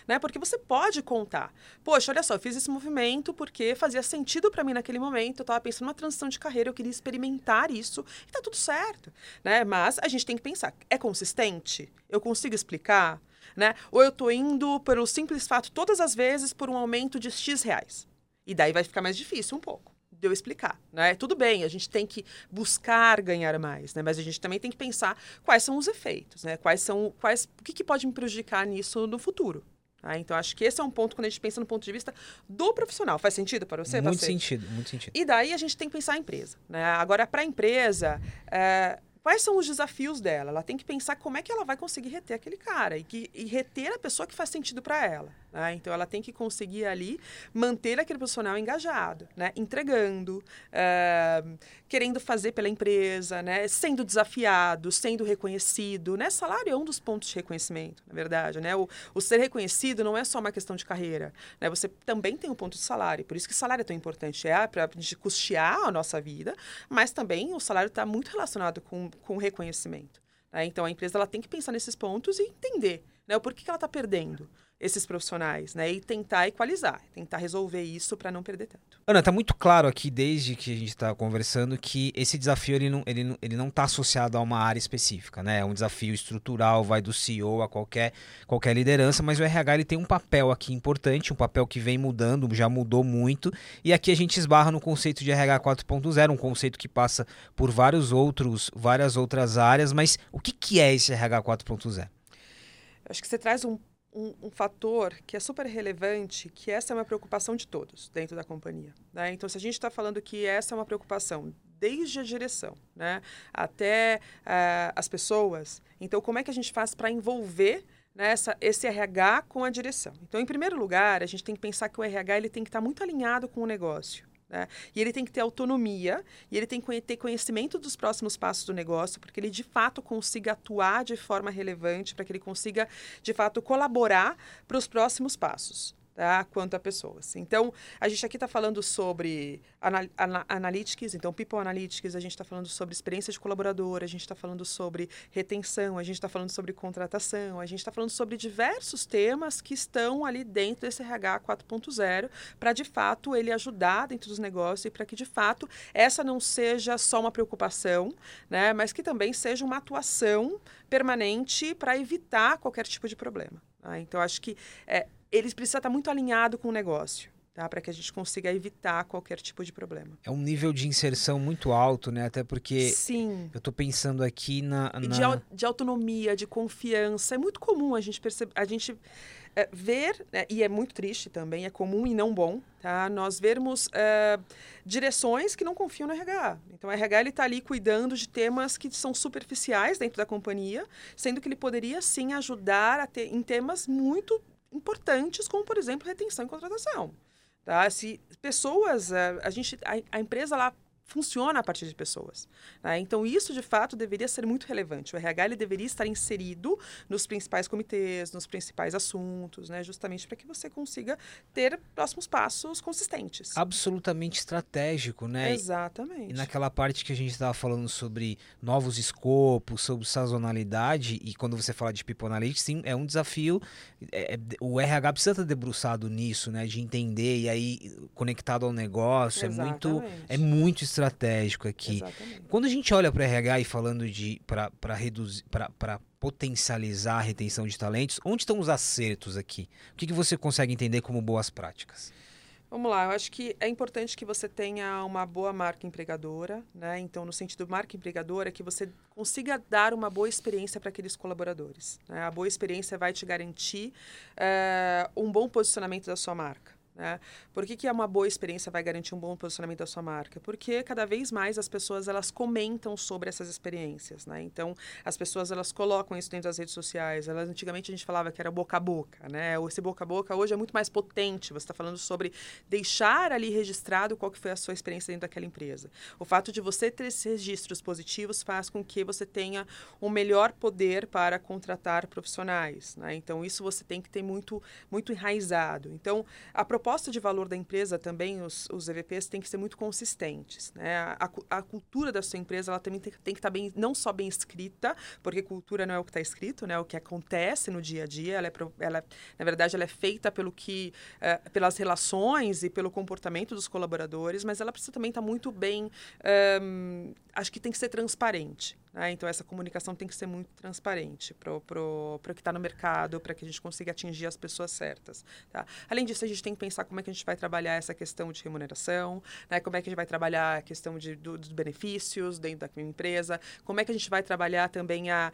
né? Porque você pode contar. Poxa, olha só, eu fiz esse movimento porque fazia sentido para mim naquele momento, eu estava pensando numa transição de carreira, eu queria experimentar isso e tá tudo certo, né? Mas a gente tem que pensar, é consistente? Eu consigo explicar? Né? Ou eu estou indo pelo simples fato todas as vezes por um aumento de X reais. E daí vai ficar mais difícil um pouco de eu explicar, né? Tudo bem, a gente tem que buscar ganhar mais, né? Mas a gente também tem que pensar quais são os efeitos, né? Quais são, quais, o que, que pode me prejudicar nisso no futuro, Tá? Então, acho que esse é um ponto quando a gente pensa no ponto de vista do profissional. Faz sentido para você? Muito sentido, muito sentido. E daí a gente tem que pensar a empresa. Né? Agora, para a empresa, é, quais são os desafios dela? Ela tem que pensar como é que ela vai conseguir reter aquele cara e, que, e reter a pessoa que faz sentido para ela. Né? Então, ela tem que conseguir ali manter aquele profissional engajado, né? entregando, uh, querendo fazer pela empresa, né? sendo desafiado, sendo reconhecido. Né? Salário é um dos pontos de reconhecimento, na verdade. Né? O, o ser reconhecido não é só uma questão de carreira. Né? Você também tem um ponto de salário. Por isso que salário é tão importante. É para a gente custear a nossa vida, mas também o salário está muito relacionado com, com reconhecimento. Né? Então, a empresa ela tem que pensar nesses pontos e entender né? o porquê que ela está perdendo esses profissionais, né? E tentar equalizar, tentar resolver isso para não perder tanto. Ana, tá muito claro aqui desde que a gente está conversando que esse desafio ele não, ele, não, ele não tá associado a uma área específica, né? É um desafio estrutural, vai do CEO a qualquer, qualquer liderança, mas o RH ele tem um papel aqui importante, um papel que vem mudando, já mudou muito, e aqui a gente esbarra no conceito de RH 4.0, um conceito que passa por vários outros, várias outras áreas, mas o que, que é esse RH 4.0? Acho que você traz um um, um, fator que é super relevante, que essa é uma preocupação de todos dentro da companhia. Né? Então, se a gente está falando que essa é uma preocupação desde a direção né, até uh, as pessoas, então como é que a gente faz para envolver nessa, né, esse RH com a direção? Então, em primeiro lugar, a gente tem que pensar que o RH ele tem que estar tá muito alinhado com o negócio. Né? E ele tem que ter autonomia e ele tem que ter conhecimento dos próximos passos do negócio, porque ele de fato consiga atuar de forma relevante, para que ele consiga de fato colaborar para os próximos passos tá? quanto a pessoas. Então, a gente aqui está falando sobre anal analytics, então People Analytics, a gente está falando sobre experiência de colaborador, a gente está falando sobre retenção, a gente está falando sobre contratação, a gente está falando sobre diversos temas que estão ali dentro desse RH 4.0 para, de fato, ele ajudar dentro dos negócios e para que, de fato, essa não seja só uma preocupação, né, mas que também seja uma atuação permanente para evitar qualquer tipo de problema. Tá? Então, acho que é, eles precisam estar muito alinhado com o negócio. Tá, para que a gente consiga evitar qualquer tipo de problema. É um nível de inserção muito alto, né? Até porque Sim. eu estou pensando aqui na, na... De, de, autonomia, de confiança. É muito comum a gente perceber, a gente é, ver, né, e é muito triste também, é comum e não bom, tá? Nós vermos é, direções que não confiam no RH. Então, o RH está ali cuidando de temas que são superficiais dentro da companhia, sendo que ele poderia sim ajudar a ter, em temas muito importantes, como, por exemplo, retenção e contratação. Tá? Se pessoas, a, eh, a gente, a, a empresa lá funciona a partir de pessoas. Né? Então, isso, de fato, deveria ser muito relevante. O RH ele deveria estar inserido nos principais comitês, nos principais assuntos, né? justamente para que você consiga ter próximos passos consistentes. Absolutamente estratégico, né? Exatamente. E naquela parte que a gente estava falando sobre novos escopos, sobre sazonalidade, e quando você fala de People Analytics, sim, é um desafio. É, é o RH precisa estar debruçado nisso, né? De entender, e aí conectado ao negócio. Exatamente. É muito, é muito estratégico aqui. Exatamente. Quando a gente olha para o RH e falando de para reduzir, para potencializar a retenção de talentos, onde estão os acertos aqui? O que, que você consegue entender como boas práticas? Vamos lá, eu acho que é importante que você tenha uma boa marca empregadora, né? Então, no sentido marca empregadora, que você consiga dar uma boa experiência para aqueles colaboradores. Né? A boa experiência vai te garantir uh, um bom posicionamento da sua marca. Né? Por que, que uma boa experiência vai garantir um bom posicionamento da sua marca? Porque cada vez mais as pessoas elas comentam sobre essas experiências. Né? Então, as pessoas elas colocam isso dentro das redes sociais. Elas, antigamente a gente falava que era boca a boca. Né? Esse boca a boca hoje é muito mais potente. Você está falando sobre deixar ali registrado qual que foi a sua experiência dentro daquela empresa. O fato de você ter esses registros positivos faz com que você tenha um melhor poder para contratar profissionais. Né? Então, isso você tem que ter muito, muito enraizado. Então, a proposta de valor da empresa também, os, os EVPs, têm que ser muito consistentes. Né? A, a cultura da sua empresa ela também tem, tem que estar bem, não só bem escrita, porque cultura não é o que está escrito, né? É o que acontece no dia a dia. Ela, é, ela na verdade, ela é feita pelo que, é, pelas relações e pelo comportamento dos colaboradores, mas ela precisa também estar muito bem. Acho que tem que ser transparente. Né? Então, essa comunicação tem que ser muito transparente para o que está no mercado, para que a gente consiga atingir as pessoas certas. Tá? Além disso, a gente tem que pensar como é que a gente vai trabalhar essa questão de remuneração, né? como é que a gente vai trabalhar a questão de, do, dos benefícios dentro da empresa, como é que a gente vai trabalhar também a,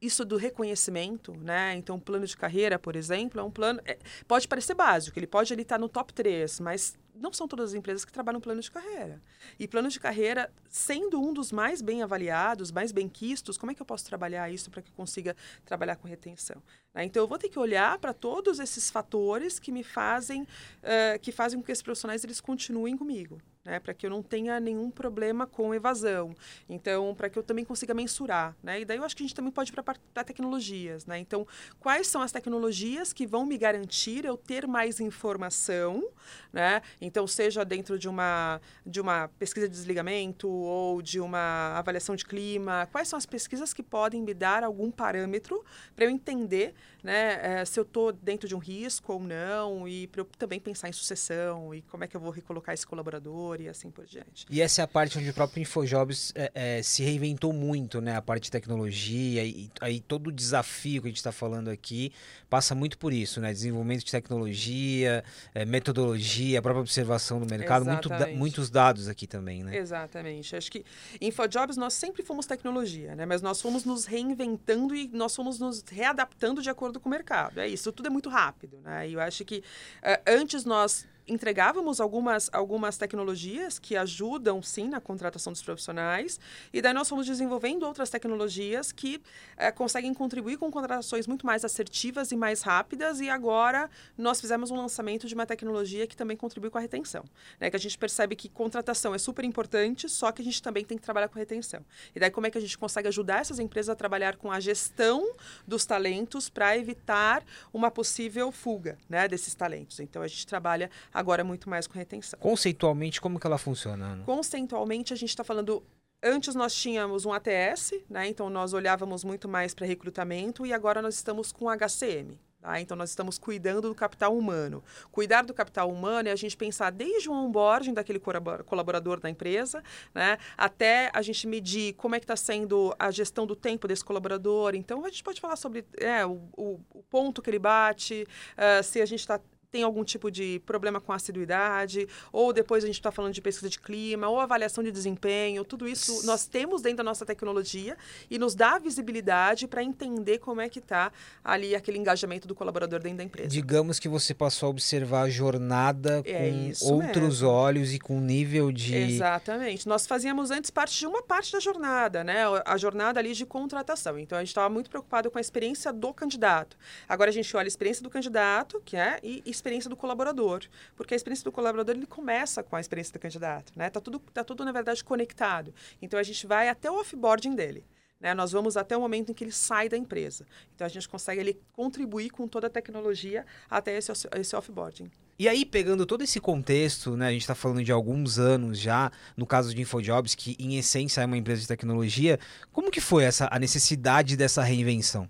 isso do reconhecimento, né? Então, o plano de carreira, por exemplo, é um plano. É, pode parecer básico, ele pode ali estar no top 3, mas não são todas as empresas que trabalham plano de carreira. E plano de carreira, sendo um dos mais bem avaliados, mais bem quistos, como é que eu posso trabalhar isso para que eu consiga trabalhar com retenção? Né? Então, eu vou ter que olhar para todos esses fatores que me fazem, uh, que fazem com que esses profissionais eles continuem comigo né, para que eu não tenha nenhum problema com evasão. Então, para que eu também consiga mensurar, né? E daí eu acho que a gente também pode ir para tecnologias, né? Então, quais são as tecnologias que vão me garantir eu ter mais informação, né? Então, seja dentro de uma de uma pesquisa de desligamento ou de uma avaliação de clima, quais são as pesquisas que podem me dar algum parâmetro para eu entender, né, é, se eu estou dentro de um risco ou não e para eu também pensar em sucessão e como é que eu vou recolocar esse colaborador e assim por diante. E essa é a parte onde o próprio InfoJobs é, é, se reinventou muito, né? A parte de tecnologia e aí todo o desafio que a gente está falando aqui passa muito por isso, né? Desenvolvimento de tecnologia, metodologia, a própria observação do mercado, muito da, muitos dados aqui também, né? Exatamente. Acho que InfoJobs nós sempre fomos tecnologia, né? Mas nós fomos nos reinventando e nós fomos nos readaptando de acordo com o mercado. É isso, tudo é muito rápido, né? E eu acho que uh, antes nós entregávamos algumas, algumas tecnologias que ajudam, sim, na contratação dos profissionais. E daí nós fomos desenvolvendo outras tecnologias que é, conseguem contribuir com contratações muito mais assertivas e mais rápidas. E agora nós fizemos um lançamento de uma tecnologia que também contribui com a retenção. Né? Que a gente percebe que contratação é super importante, só que a gente também tem que trabalhar com retenção. E daí como é que a gente consegue ajudar essas empresas a trabalhar com a gestão dos talentos para evitar uma possível fuga né, desses talentos. Então a gente trabalha agora muito mais com retenção. Conceitualmente, como que ela funciona? Né? Conceitualmente, a gente está falando Antes nós tínhamos um ATS, né? então nós olhávamos muito mais para recrutamento e agora nós estamos com HCM. Tá? Então nós estamos cuidando do capital humano. Cuidar do capital humano é a gente pensar desde o onboarding daquele colaborador da empresa, né? até a gente medir como é que está sendo a gestão do tempo desse colaborador. Então a gente pode falar sobre é, o, o, o ponto que ele bate, uh, se a gente está tem algum tipo de problema com assiduidade, ou depois a gente está falando de pesquisa de clima, ou avaliação de desempenho, tudo isso nós temos dentro da nossa tecnologia e nos dá visibilidade para entender como é que está ali aquele engajamento do colaborador dentro da empresa. Digamos que você passou a observar a jornada é com outros mesmo. olhos e com nível de... Exatamente. Nós fazíamos antes parte de uma parte da jornada, né? A jornada ali de contratação. Então, a gente estava muito preocupado com a experiência do candidato. Agora, a gente olha a experiência do candidato, que é, e, e experiência do colaborador, porque a experiência do colaborador ele começa com a experiência do candidato, né? Tá tudo tá tudo na verdade conectado. Então a gente vai até o offboarding dele. Né? Nós vamos até o momento em que ele sai da empresa. Então a gente consegue ele contribuir com toda a tecnologia até esse, esse offboarding. E aí, pegando todo esse contexto, né, a gente está falando de alguns anos já, no caso de InfoJobs, que em essência é uma empresa de tecnologia, como que foi essa, a necessidade dessa reinvenção?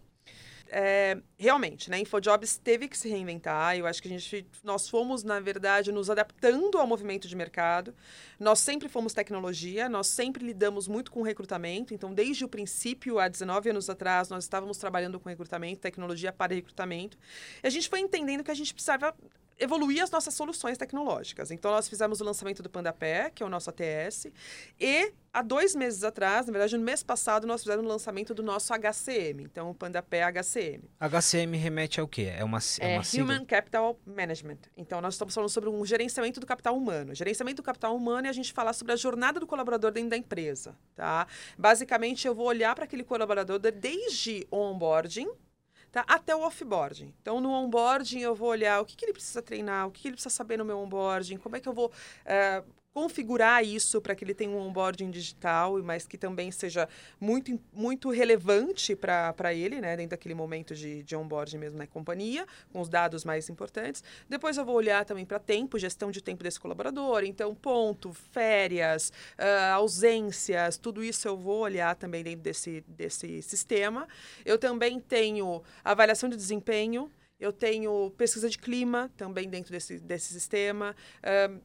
É, realmente, né, InfoJobs teve que se reinventar. Eu acho que a gente, nós fomos, na verdade, nos adaptando ao movimento de mercado. Nós sempre fomos tecnologia, nós sempre lidamos muito com recrutamento. Então, desde o princípio, há 19 anos atrás, nós estávamos trabalhando com recrutamento, tecnologia para recrutamento. E a gente foi entendendo que a gente precisava evoluir as nossas soluções tecnológicas. Então, nós fizemos o lançamento do PandaPé, que é o nosso ATS, e há dois meses atrás, na verdade, no mês passado, nós fizemos o lançamento do nosso HCM, então o PandaPé HCM. HCM remete ao quê? É uma, é, é uma Human Capital Management. Então, nós estamos falando sobre um gerenciamento do capital humano. Gerenciamento do capital humano é a gente falar sobre a jornada do colaborador dentro da empresa, tá? Basicamente, eu vou olhar para aquele colaborador desde o onboarding, tá? até o offboarding. Então, no onboarding, eu vou olhar o que, que ele precisa treinar, o que, que ele precisa saber no meu onboarding, como é que eu vou é, configurar isso para que ele tenha um onboarding digital, mas que também seja muito, muito relevante para ele, né, dentro daquele momento de, de onboarding mesmo na companhia, com os dados mais importantes. Depois eu vou olhar também para tempo, gestão de tempo desse colaborador, então ponto, férias, uh, ausências, tudo isso eu vou olhar também dentro desse, desse sistema. Eu também tenho avaliação de desempenho, eu tenho pesquisa de clima também dentro desse, desse sistema.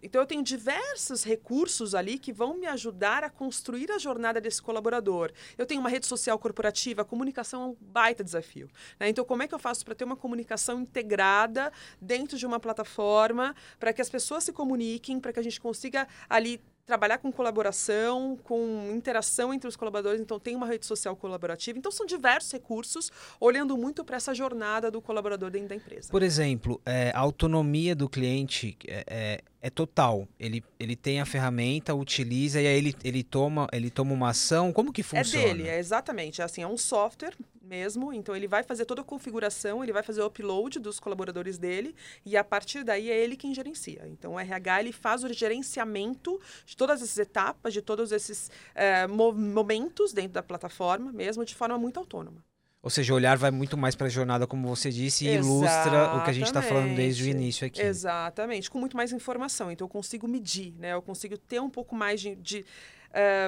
então, eu tenho diversos recursos ali que vão me ajudar a construir a jornada desse colaborador. Eu tenho uma rede social corporativa, a comunicação é um baita desafio. Né? Então, como é que eu faço para ter uma comunicação integrada dentro de uma plataforma, para que as pessoas se comuniquem, para que a gente consiga ali trabalhar com colaboração, com interação entre os colaboradores, então tem uma rede social colaborativa. Então são diversos recursos, olhando muito para essa jornada do colaborador dentro da empresa. Por exemplo, é, a autonomia do cliente é, é, é, total. Ele, ele tem a ferramenta, utiliza e aí ele, ele, toma, ele toma uma ação. Como que funciona? É dele, é exatamente. É assim, é um software mesmo. Então ele vai fazer toda a configuração, ele vai fazer o upload dos colaboradores dele e a partir daí é ele quem gerencia. Então o RH ele faz o gerenciamento de todas essas etapas, de todos esses é, momentos dentro da plataforma, mesmo de forma muito autônoma. Ou seja, o olhar vai muito mais para a jornada, como você disse, e Exatamente. ilustra o que a gente está falando desde o início aqui. Exatamente, com muito mais informação. Então, eu consigo medir, né? Eu consigo ter um pouco mais de, de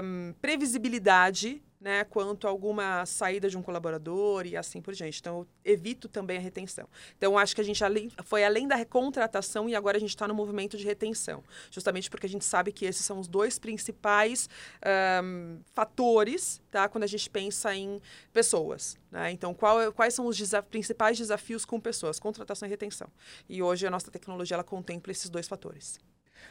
um, previsibilidade né, quanto a alguma saída de um colaborador e assim por diante. Então, eu evito também a retenção. Então, acho que a gente foi além da recontratação e agora a gente está no movimento de retenção, justamente porque a gente sabe que esses são os dois principais um, fatores, tá, quando a gente pensa em pessoas. Né? Então, qual, quais são os desa principais desafios com pessoas? Contratação e retenção. E hoje a nossa tecnologia ela contempla esses dois fatores.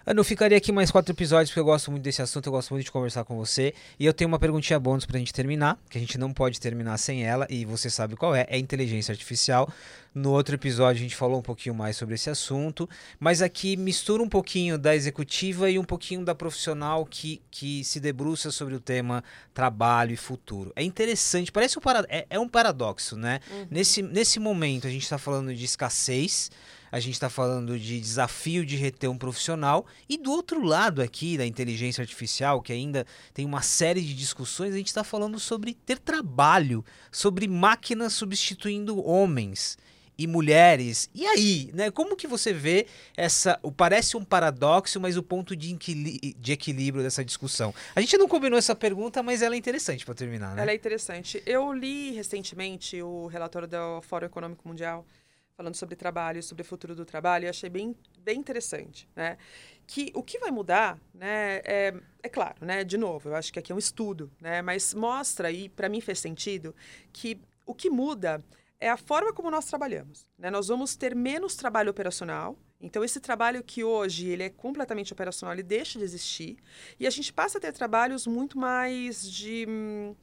Ana, eu ficaria aqui mais quatro episódios porque eu gosto muito desse assunto, eu gosto muito de conversar com você. E eu tenho uma perguntinha bônus pra gente terminar, que a gente não pode terminar sem ela, e você sabe qual é, é inteligência artificial. No outro episódio a gente falou um pouquinho mais sobre esse assunto, mas aqui mistura um pouquinho da executiva e um pouquinho da profissional que, que se debruça sobre o tema trabalho e futuro. É interessante, parece um, para, é, é um paradoxo, né? Uhum. Nesse, nesse momento a gente está falando de escassez, a gente está falando de desafio de reter um profissional, e do outro lado aqui da inteligência artificial, que ainda tem uma série de discussões, a gente está falando sobre ter trabalho, sobre máquinas substituindo homens e mulheres. E aí, né? Como que você vê essa. Parece um paradoxo, mas o ponto de, de equilíbrio dessa discussão? A gente não combinou essa pergunta, mas ela é interessante para terminar, né? Ela é interessante. Eu li recentemente o relatório do Fórum Econômico Mundial falando sobre trabalho, sobre o futuro do trabalho, e achei bem, bem interessante, né? Que o que vai mudar, né, é, é claro, né, de novo, eu acho que aqui é um estudo, né, mas mostra, e para mim fez sentido, que o que muda é a forma como nós trabalhamos, né? Nós vamos ter menos trabalho operacional, então esse trabalho que hoje ele é completamente operacional, ele deixa de existir, e a gente passa a ter trabalhos muito mais de... Hum,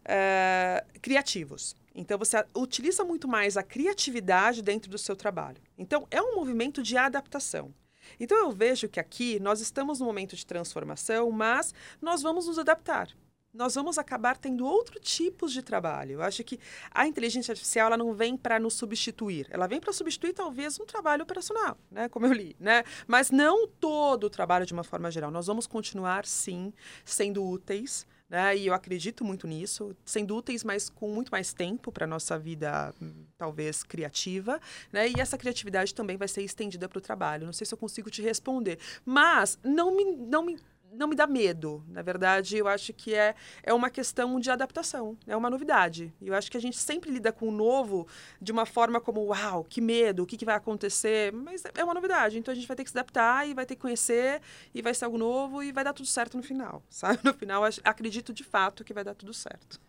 uh, criativos. Então, você utiliza muito mais a criatividade dentro do seu trabalho. Então, é um movimento de adaptação. Então, eu vejo que aqui nós estamos no momento de transformação, mas nós vamos nos adaptar. Nós vamos acabar tendo outros tipos de trabalho. Eu acho que a inteligência artificial ela não vem para nos substituir. Ela vem para substituir talvez um trabalho operacional, né? Como eu li, né? Mas não todo o trabalho de uma forma geral. Nós vamos continuar sim sendo úteis né? E eu acredito muito nisso, sendo úteis, mas com muito mais tempo para nossa vida, talvez criativa, né? E essa criatividade também vai ser estendida para o trabalho. Não sei se eu consigo te responder, mas não me, não me não me dá medo. Na verdade, eu acho que é, é uma questão de adaptação, é uma novidade. Eu acho que a gente sempre lida com o novo de uma forma como, uau, que medo, o que, que vai acontecer? Mas é uma novidade, então a gente vai ter que se adaptar e vai ter que conhecer e vai ser algo novo e vai dar tudo certo no final, [laughs] sabe? No final, acredito de fato que vai dar tudo certo.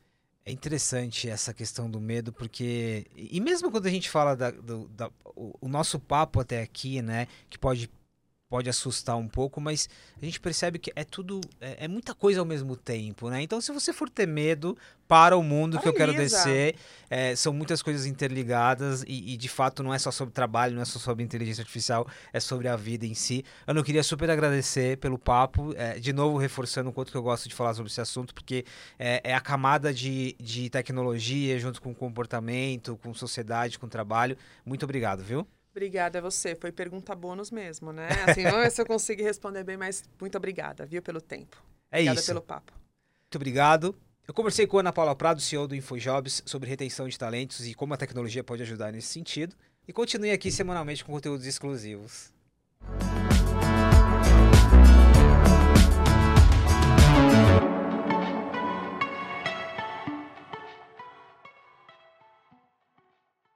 É interessante essa questão do medo, porque. E mesmo quando a gente fala da, do da, o, o, nosso papo até aqui, né? Que pode pode assustar um pouco, mas a gente percebe que é tudo, é, é muita coisa ao mesmo tempo, né? Então, se você for ter medo, para o mundo que eu quero descer. É, são muitas coisas interligadas e, e, de fato, não é só sobre trabalho, não é só sobre inteligência artificial, é sobre a vida em si. Eu não queria super agradecer pelo papo, é, de novo reforçando o quanto que eu gosto de falar sobre esse assunto, porque é, é a camada de, de tecnologia junto com comportamento, com sociedade, com trabalho. Muito obrigado, viu? Obrigada a você. Foi pergunta bônus mesmo, né? Assim, vamos ver se eu consigo responder bem, mas muito obrigada, viu, pelo tempo. É obrigada isso. pelo papo. Muito obrigado. Eu conversei com a Ana Paula Prado, CEO do InfoJobs, sobre retenção de talentos e como a tecnologia pode ajudar nesse sentido. E continue aqui semanalmente com conteúdos exclusivos.